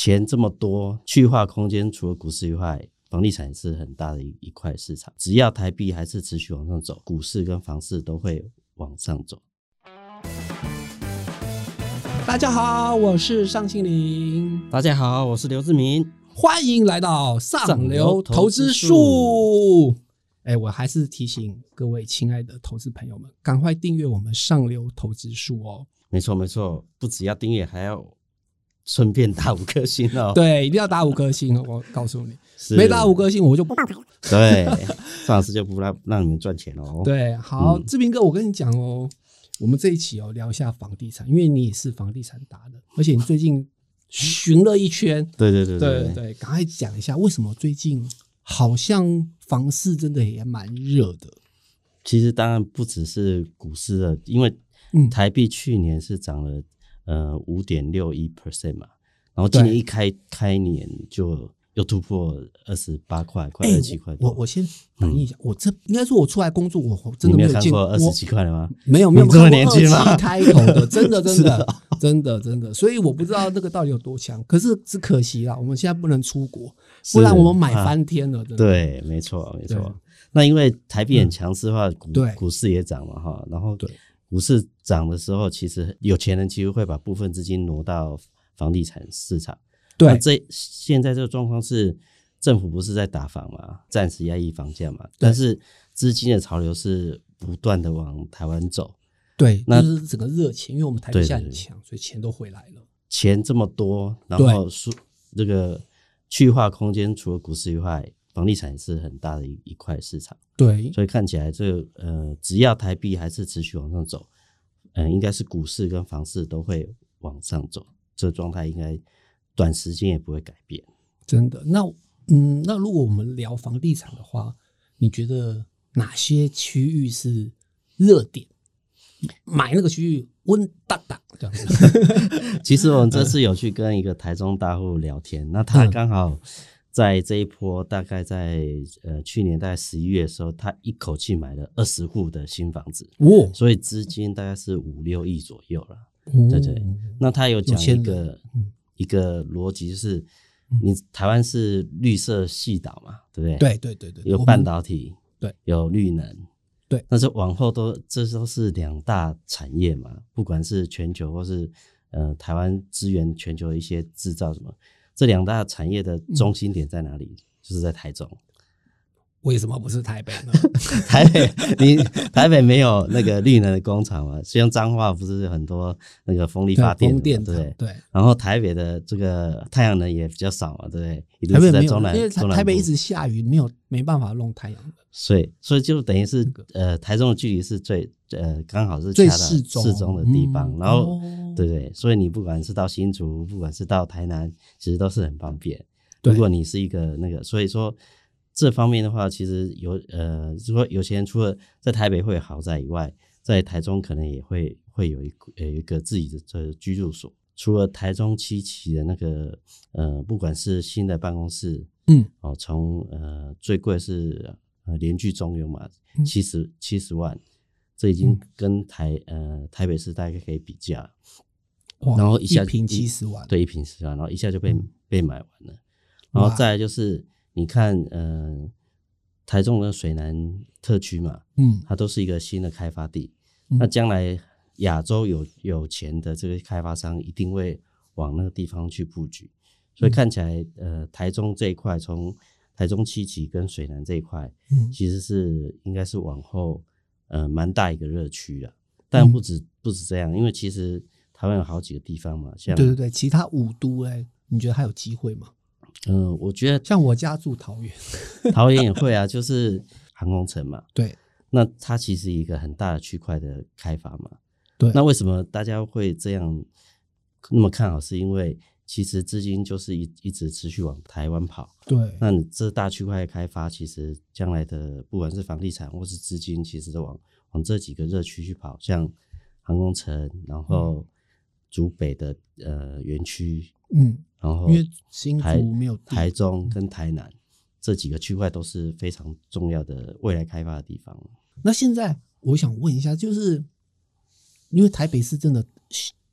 钱这么多，去化空间除了股市以外，房地产是很大的一一块市场。只要台币还是持续往上走，股市跟房市都会往上走。大家好，我是尚庆林，大家好，我是刘志明，欢迎来到上流投资术。哎，我还是提醒各位亲爱的投资朋友们，赶快订阅我们上流投资术哦。没错，没错，不只要订阅，还要顺便打五颗星哦。对，一定要打五颗星，我告诉你，没打五颗星我就不了。对，范老师就不让让你们赚钱哦。对，好，志平哥，我跟你讲哦。我们这一期哦聊一下房地产，因为你也是房地产达的，而且你最近巡了一圈，对对对对对，赶快讲一下为什么最近好像房市真的也蛮热的。其实当然不只是股市的，因为台币去年是涨了呃五点六一 percent 嘛，然后今年一开开年就。又突破二十八块，快二十七块。我我先反映一下，我这应该说，我出来工作，我真的没有看过二十七块的吗？没有没有这么年轻吗？开头的，真的 真的真的真的，所以我不知道那个到底有多强。可是只可惜了，我们现在不能出国，不然我们买翻天了。对，没错没错。那因为台币很强势的话，股股市也涨嘛哈。然后对股市涨的时候，其实有钱人其实会把部分资金挪到房地产市场。对，这现在这个状况是政府不是在打房嘛，暂时压抑房价嘛，但是资金的潮流是不断的往台湾走。对，那是整个热钱，因为我们台币很强，所以钱都回来了。钱这么多，然后数这个去化空间，除了股市以外，房地产是很大的一一块市场。对，所以看起来这个呃，只要台币还是持续往上走，嗯，应该是股市跟房市都会往上走，这个状态应该。短时间也不会改变，真的。那嗯，那如果我们聊房地产的话，你觉得哪些区域是热点？买那个区域温大大这样子。其实我们这次有去跟一个台中大户聊天，那他刚好在这一波，大概在呃去年大概十一月的时候，他一口气买了二十户的新房子，哦，所以资金大概是五六亿左右了。对对，那他有讲一个。一个逻辑就是，你台湾是绿色系岛嘛，对不对？对对对对，有半导体，对，有绿能，对。但是往后都这都是两大产业嘛，不管是全球或是呃台湾支援全球的一些制造什么，这两大产业的中心点在哪里？就是在台中。为什么不是台北呢？台北，你台北没有那个绿能的工厂嘛？像彰化不是很多那个风力发电，对不对？对。然后台北的这个太阳能也比较少嘛，对不对？台北没有，因为台北一直下雨，没有没办法弄太阳的。所以，所以就等于是呃，台中的距离是最呃刚好是最适中适中的地方。然后，对对，所以你不管是到新竹，不管是到台南，其实都是很方便。如果你是一个那个，所以说。这方面的话，其实有呃，说有钱人除了在台北会豪宅以外，在台中可能也会会有一有一个自己的这居住所。除了台中七期的那个呃，不管是新的办公室，嗯，哦，从呃最贵是呃联聚中庸嘛，七十七十万，这已经跟台呃台北市大概可以比价。然后一下平七十万，对，一平十万，然后一下就被被买完了。然后再就是。你看，呃，台中的水南特区嘛，嗯，它都是一个新的开发地。那将来亚洲有有钱的这个开发商一定会往那个地方去布局。所以看起来，呃，台中这一块，从台中七期跟水南这一块，嗯，其实是应该是往后，呃，蛮大一个热区啊。但不止不止这样，因为其实台湾有好几个地方嘛，像对对对，其他五都哎，你觉得还有机会吗？嗯，我觉得像我家住桃园，桃园也会啊，就是航空城嘛。对，那它其实一个很大的区块的开发嘛。对，那为什么大家会这样那么看好？是因为其实资金就是一一直持续往台湾跑。对，那你这大区块开发，其实将来的不管是房地产或是资金，其实都往往这几个热区去跑，像航空城，然后竹北的呃园区，嗯。然后，因为新竹没有台中跟台南这几个区块都是非常重要的未来开发的地方。那现在我想问一下，就是因为台北是真的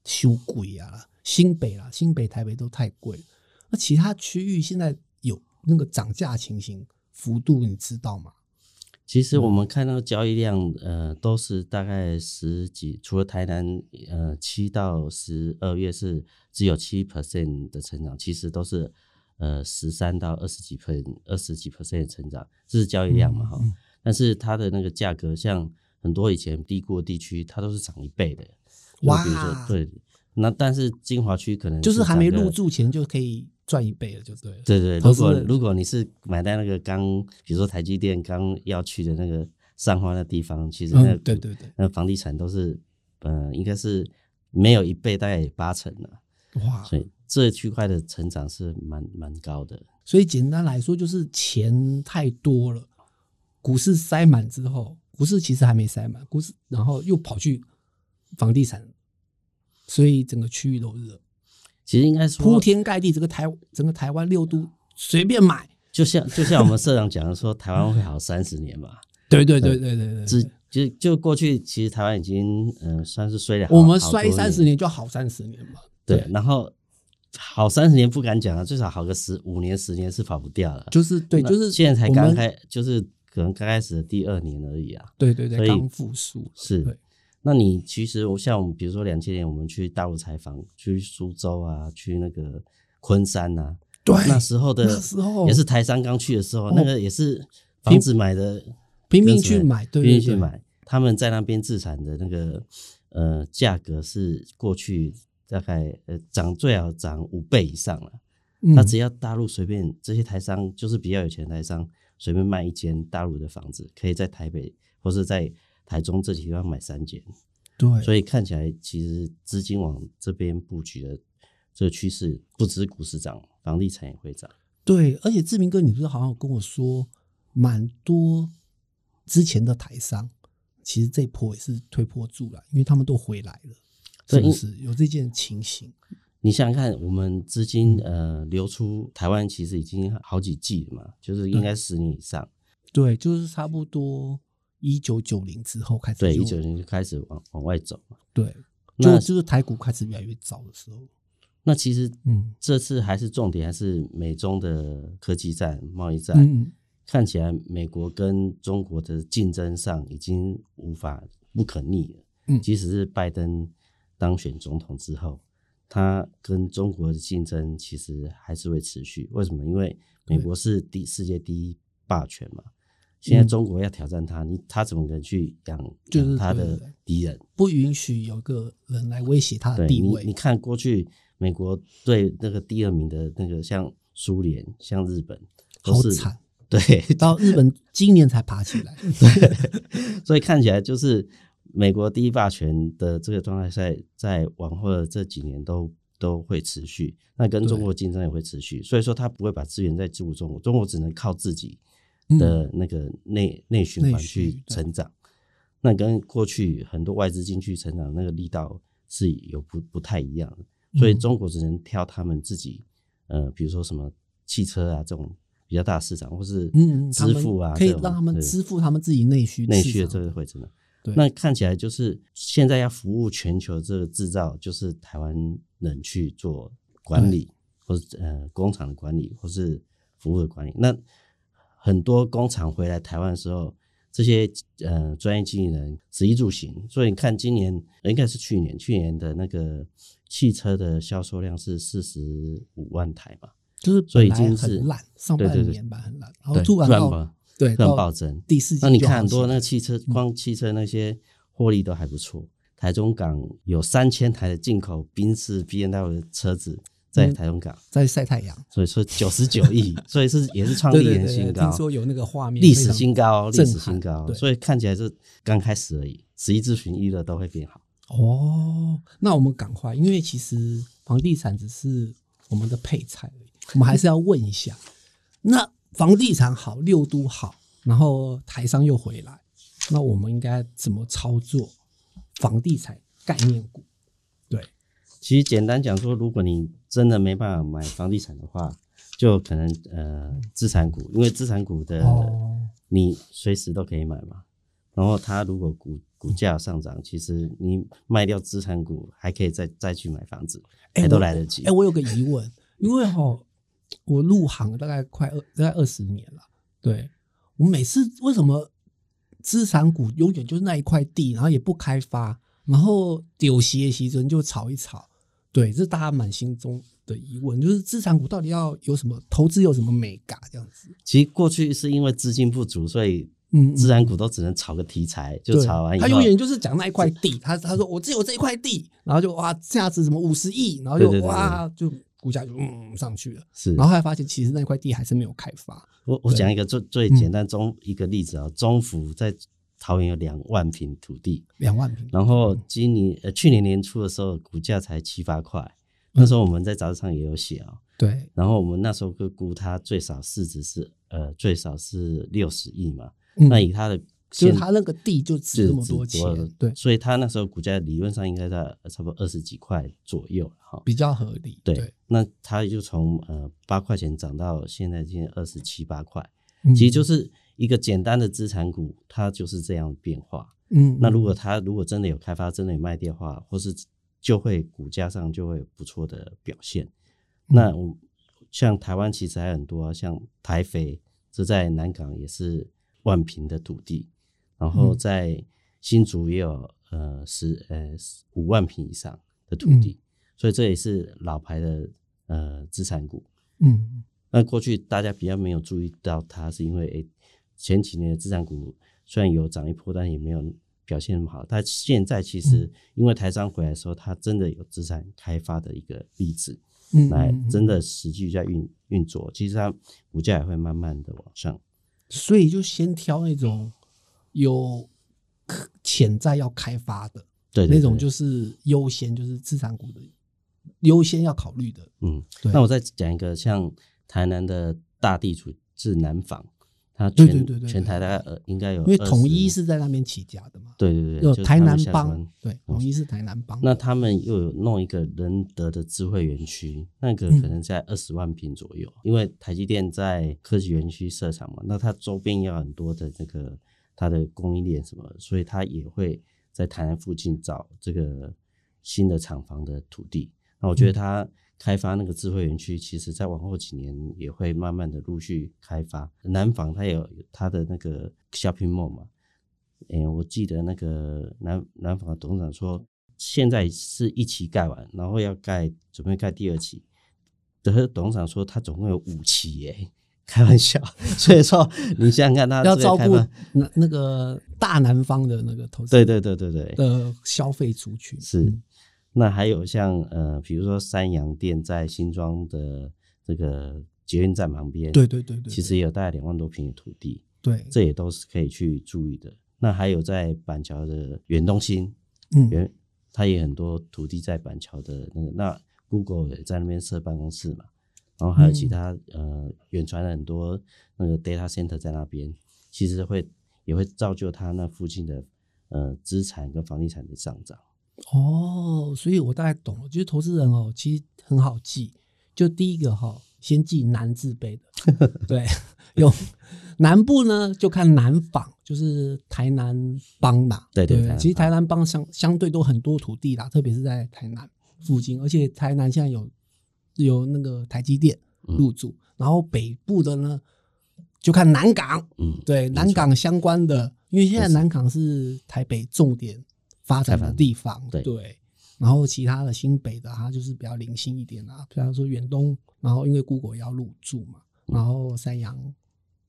修贵啊，新北啦，新北台北都太贵。那其他区域现在有那个涨价情形幅度，你知道吗？其实我们看到交易量，呃，都是大概十几，除了台南，呃，七到十二月是只有七 percent 的成长，其实都是呃十三到二十几 percent、二十几 percent 的成长，这是交易量嘛哈。但是它的那个价格，像很多以前低估的地区，它都是涨一倍的。哇，比如说对，那但是金华区可能就是还没入住前就可以。赚一倍了就对了。对对，如果如果你是买在那个刚，比如说台积电刚要去的那个上花的地方，其实那对对对，那房地产都是，嗯，应该是没有一倍，大概八成的。哇，所以这区块的成长是蛮蛮高的。所以简单来说，就是钱太多了，股市塞满之后，股市其实还没塞满，股市然后又跑去房地产，所以整个区域都热。其实应该说铺天盖地，这个台整个台湾六都随便买，就像就像我们社长讲的说，台湾会好三十年嘛。对对对对对对，只就就过去，其实台湾已经嗯算是衰了。我们衰三十年就好三十年嘛。对，然后好三十年不敢讲了，最少好个十五年十年是跑不掉了。就是对，就是现在才刚开，就是可能刚开始的第二年而已啊。对对对，刚复苏是。那你其实我像我们，比如说两千年我们去大陆采访，去苏州啊，去那个昆山呐，对，那时候的那时候也是台商刚去的时候，那个也是房子买的拼命去买，拼命去买，他们在那边自产的那个呃价格是过去大概呃涨最好涨五倍以上了。那只要大陆随便这些台商就是比较有钱的台商随便卖一间大陆的房子，可以在台北或是在。台中这几地方买三间，对，所以看起来其实资金往这边布局的这个趋势，不只是股市涨，房地产也会涨。对，而且志明哥，你不是好像跟我说，蛮多之前的台商，其实这波也是推波助澜，因为他们都回来了，是不是有这件情形？你想想看，我们资金呃流出台湾，其实已经好几季了嘛，就是应该十年以上。对，就是差不多。一九九零之后开始，对，一九零就开始往往外走嘛。对，那就是台股开始越来越早的时候。那其实，嗯，这次还是重点，还是美中的科技战、贸易战。嗯，看起来美国跟中国的竞争上已经无法不可逆了。嗯，即使是拜登当选总统之后，他跟中国的竞争其实还是会持续。为什么？因为美国是第世界第一霸权嘛。现在中国要挑战他，你他怎么可能去养就是他的敌人？不允许有个人来威胁他的地位。你看过去美国对那个第二名的那个像苏联、像日本，好惨。对，到日本今年才爬起来。对，所以看起来就是美国第一霸权的这个状态，在在往后的这几年都都会持续。那跟中国竞争也会持续，所以说他不会把资源再注入中国，中国只能靠自己。的那个内内循环去成长，那跟过去很多外资进去成长那个力道是有不不太一样的，所以中国只能挑他们自己，呃，比如说什么汽车啊这种比较大市场，或是嗯支付啊，可以让他们支付他们自己内需内需的这个会真的。那看起来就是现在要服务全球这个制造，就是台湾人去做管理，或是呃工厂的管理，或是服务的管理，那。很多工厂回来台湾的时候，这些呃专业经理人食衣住行，所以你看今年应该是去年，去年的那个汽车的销售量是四十五万台嘛，就是所以已经是烂，上半年吧很烂，然后突然暴对突然暴增，第四季那你看很多那个汽车，光汽车那些获利都还不错，台中港有三千台的进口宾士 B N W 的车子。在台中港，在晒太阳，所以说九十九亿，所以是也是创历年新高。听说有那个画面，历史新高，历史新高。所以看起来是刚开始而已，十一咨询一的都会变好。哦，那我们赶快，因为其实房地产只是我们的配菜而已，我们还是要问一下，那房地产好，六都好，然后台商又回来，那我们应该怎么操作房地产概念股？对。其实简单讲说，如果你真的没办法买房地产的话，就可能呃资产股，因为资产股的你随时都可以买嘛。然后它如果股股价上涨，其实你卖掉资产股还可以再再去买房子，还都来得及。哎，我有个疑问，因为哈我入行大概快二大概二十年了，对我每次为什么资产股永远就是那一块地，然后也不开发，然后丢鞋其实就炒一炒，对，这是大家满心中的疑问，就是资产股到底要有什么投资有什么美感这样子？其实过去是因为资金不足，所以嗯，资产股都只能炒个题材，就炒完以后，他永远就是讲那一块地，他他说我只有这一块地，然后就哇价值什么五十亿，然后就哇就股价就嗯上去了，是。然后后来发现其实那块地还是没有开发，我我对。讲一个最最简单中一个例子啊，中府在桃园有两万平土地，两万平，然后今年呃去年年初的时候股价才七八块，那时候我们在杂志上也有写啊，对，然后我们那时候就估它最少市值是呃最少是六十亿嘛，嗯。那以它的就是现他那个地就值这么多钱，对，所以它那时候股价理论上应该在呃差不多二十几块左右哈。比较合理，对，对，那它就从呃八块钱涨到现在今天二十七八块，嗯。其实就是一个简单的资产股，它就是这样变化。嗯，那如果它如果真的有开发，真的有卖掉的话，或是就会股价上就会有不错的表现。嗯那我像台湾其实还很多啊，像台肥，这在南港也是万平的土地，然后嗯在新竹也有呃十呃五万平以上的土地，所以这也是老牌的呃资产股。嗯那过去大家比较没有注意到它，是因为诶前几年的资产股虽然有涨一波，但也没有表现那么好。但现在其实因为台商回来的时候，它真的有资产开发的一个例子，嗯，来真的实际在运运作，其实它股价也会慢慢的往上。所以就先挑那种有潜在要开发的对对那种，就是优先，就是资产股的优先要考虑的。嗯，对那我再讲一个，像台南的大地主是南纺，它对全对对对对全台大概呃应该有，因为统一是在那边起家的嘛，对对对，有台南帮，对，统一是台南帮。那他们又有弄一个仁德的智慧园区，那个嗯可能在二十万平左右，因为台积电在科技园区设厂嘛，那它周边要很多的这个它的供应链什么，所以它也会在台南附近找这个新的厂房的土地。那我觉得它开发那个智慧园区，其实在往后几年也会慢慢的陆续开发。南纺它有它的那个 shopping mall 嘛，诶、我记得那个南南纺的董事长说，现在是一期盖完，然后要盖准备盖第二期。的董事长说，他总共有五期耶，开玩笑。所以说，你想想看，他要照顾那那个大南方的那个投资对对对对对，的消费族群是嗯。那还有像呃，比如说三洋店在新庄的这个捷运站旁边，对对对对，其实也有大概两万多平的土地，对，这也都是可以去注意的。那还有在板桥的远东新，嗯远它也很多土地在板桥的那个，那 Google 也在那边设办公室嘛，然后还有其他、呃远传的很多那个 data center 在那边，其实会也会造就它那附近的呃资产跟房地产的上涨。哦，所以我大概懂了，就是投资人哦，其实很好记。就第一个哈、先记南字辈的，对，有南部呢就看南纺，就是台南帮嘛，对对其实台南帮相相对都很多土地啦，特别是在台南附近，而且台南现在有有那个台积电嗯入驻，然后北部的呢就看南港，嗯，对南港相关的，因为现在南港是台北重点发展的地方，对然后其他的新北的，它就是比较零星一点啊，比方说远东，然后因为 Google 要入驻嘛，嗯然后三洋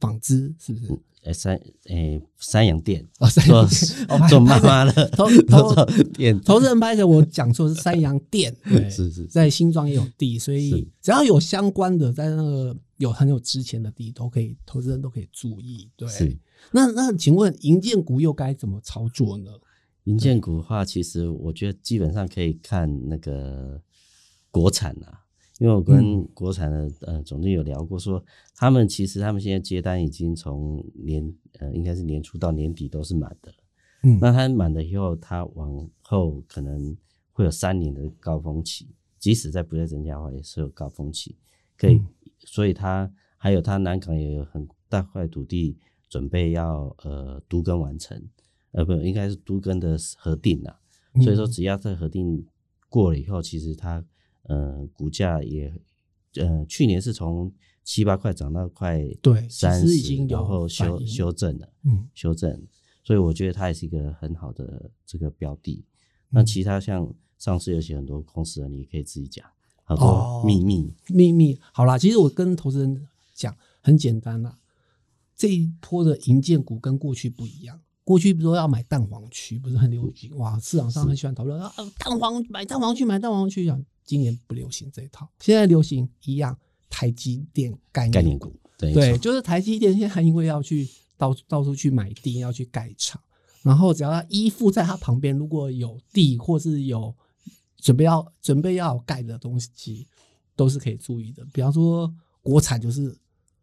纺织是不是？诶三诶三洋店哦，三做洋店 哦做妈妈的 投 投做店，投资人拍的我讲错是三洋店，对，是是在新庄也有地，所以只要有相关的，在那个有很有值钱的地，都可以，投资人都可以注意。对，是。那那请问银建股又该怎么操作呢？银建股的话，其实我觉得基本上可以看那个国产啊，因为我跟嗯。国产的呃总经理有聊过说他们其实他们现在接单已经从年呃应该是年初到年底都是满的，嗯。那它满了以后，它往后可能会有三年的高峰期，即使在不再增加的话，也是有高峰期，可以，嗯。所以它还有它南港也有很大块土地准备要呃独耕完成，呃不应该是都跟的核定啊，所以说只要在核定过了以后，其实它呃股价也呃，去年是从七八块涨到快对三十，有然后修修正了，嗯修正，所以我觉得它也是一个很好的这个标的。那嗯其他像上市有些很多公司的，你可以自己讲，好哦多秘密，秘密好啦，其实我跟投资人讲很简单啦，这一波的银建股跟过去不一样。过去不是说要买蛋黄区，不是很流行哇？市场上很喜欢讨论啊，蛋黄买蛋黄区买蛋黄区啊。今年不流行这一套，现在流行一样台积电概念股对就是台积电现在因为要去到到处去买地，要去盖厂，然后只要它依附在它旁边，如果有地或是有准备要准备要盖的东西，都是可以注意的。比方说国产就是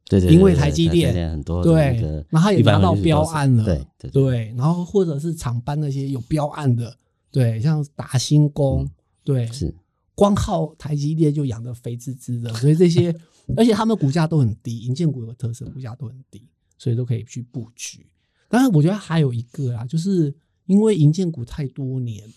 对对，对因为台积电电很多对，然后它也拿到标案了，对对对，然后或者是厂班那些有标案的，对，像达新工，对，嗯是。光靠台积电就养得肥滋滋的，所以这些，而且他们股价都很低，银建股有个特色，股价都很低，所以都可以去布局。当然，我觉得还有一个啊，就是因为银建股太多年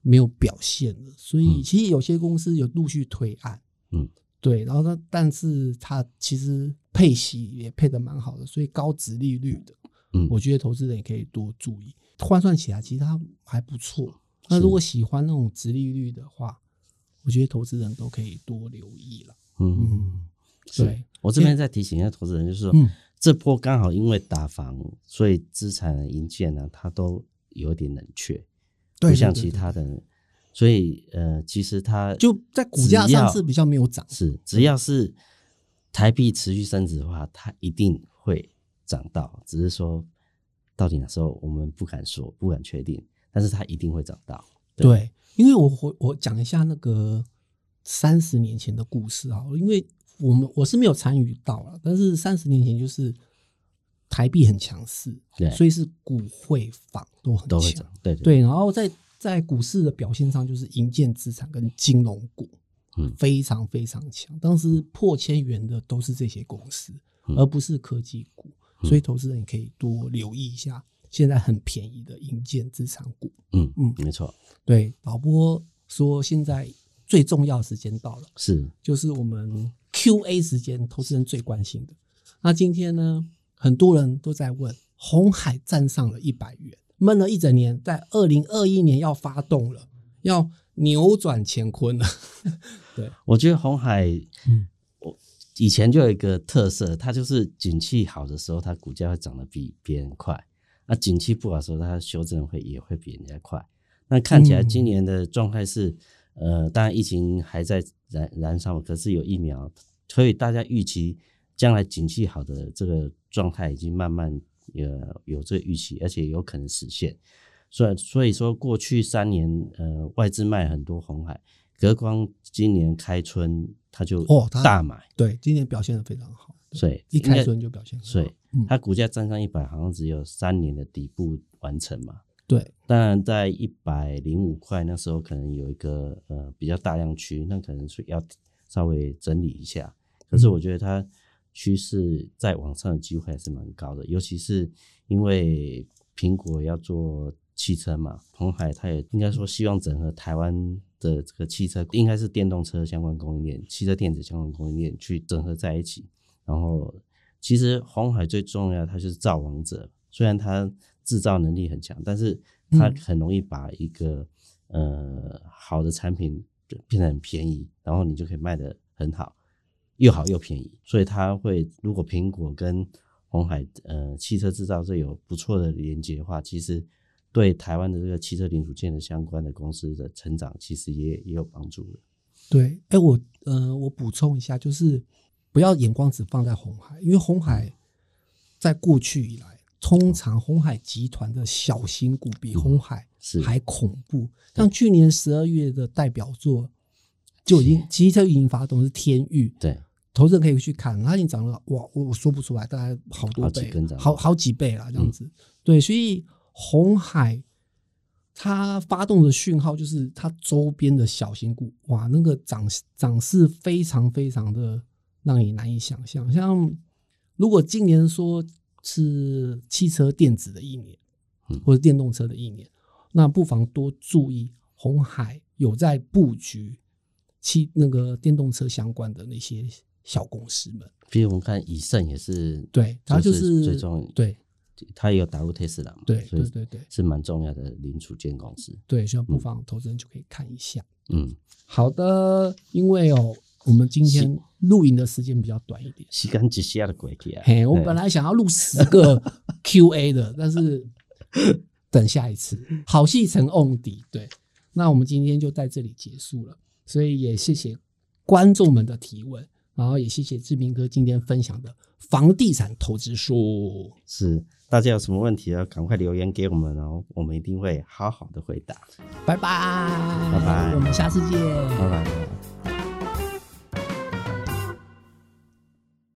没有表现了，所以嗯。其实有些公司有陆续推案，嗯，对，然后呢，但是它其实配息也配的蛮好的，所以高值利率的，嗯我觉得投资人也可以多注意。换算起来，其实它还不错。那如果喜欢那种值利率的话，我觉得投资人都可以多留意了。嗯嗯，对我这边再提醒一下投资人，就是说，嗯这波刚好因为打房，所以资产的银建呢，它都有点冷却，对不像其他的，所以呃，其实它就在股价上是比较没有涨。是只要是台币持续升值的话，它一定会涨到，只是说到底哪时候我们不敢说，不敢确定，但是它一定会涨到。对。对，因为我我我讲一下那个三十年前的故事啊，因为我们我是没有参与到了，但是三十年前就是台币很强势，对。所以是股汇房都很强。对。对，然后在在股市的表现上，就是银建资产跟金融股，嗯。非常非常强。当时破千元的都是这些公司，嗯。而不是科技股，所以投资人也可以多留意一下现在很便宜的银建资产股。嗯嗯。嗯，没错，对，导播说现在最重要的时间到了，是。就是我们 Q&A 时间，投资人最关心的。那今天呢，很多人都在问，红海站上了一百元，闷了一整年，在二零二一年要发动了，要扭转乾坤了。对，我觉得红海，嗯我以前就有一个特色，它就是景气好的时候，它股价会涨得比别人快；那景气不好的时候，它修正会也会比人家快。那看起来嗯今年的状态是，呃，当然疫情还在燃燃烧，可是有疫苗，所以大家预期将来景气好的这个状态已经慢慢呃有这个预期，而且有可能实现。所以所以说，过去三年呃外资卖很多红海，隔光今年开春它就大买，对，今年表现的非常好，所以一开春就表现很好。所以嗯它股价站上一百，好像只有三年的底部完成嘛。对，当然，在一百零五块那时候，可能有一个呃比较大量区，那可能是要稍微整理一下。可是我觉得它趋势在往上的机会还是蛮高的，尤其是因为苹果要做汽车嘛，红海它也应该说希望整合台湾的这个汽车，应该是电动车相关供应链、汽车电子相关供应链去整合在一起。然后，其实红海最重要，它就是造王者，虽然它制造能力很强，但是它嗯很容易把一个、呃好的产品变得很便宜，然后你就可以卖得很好，又好又便宜。所以它会，如果苹果跟红海呃汽车制造这有不错的连接的话，其实对台湾的这个汽车零组件的相关的公司的成长，其实也也有帮助的。对，哎，我呃，我补充一下，就是不要眼光只放在红海，因为红海在过去以来，通常红海集团的小型股比红海是还恐怖。像去年十二月的代表作就已经，其实就已经发动是天域，对，投资人可以去看，它已经涨了哇，我我说不出来，大概好多倍，好好几倍了，这样子。对，所以红海它发动的讯号就是它周边的小型股，哇，那个涨涨势非常非常的让你难以想象。像如果今年说是汽车电子的一年嗯，或者电动车的一年，那不妨多注意红海有在布局汽那个电动车相关的那些小公司们。比如我们看以盛也是，对，它就是最重对，它也有打入特斯拉嘛，对对对对是蛮重要的零组件公司。对，所以不妨投资人就可以看一下。嗯，好的，因为哦，我们今天录影的时间比较短一点。时间一下的过去啊。嘿，我本来想要录十个 Q&A 的，但是等下一次，好戏成瓮底。对，那我们今天就在这里结束了，所以也谢谢观众们的提问，然后也谢谢志明哥今天分享的房地产投资术。是，大家有什么问题要赶快留言给我们哦，我们一定会好好的回答。拜拜，拜拜我们下次见，拜拜。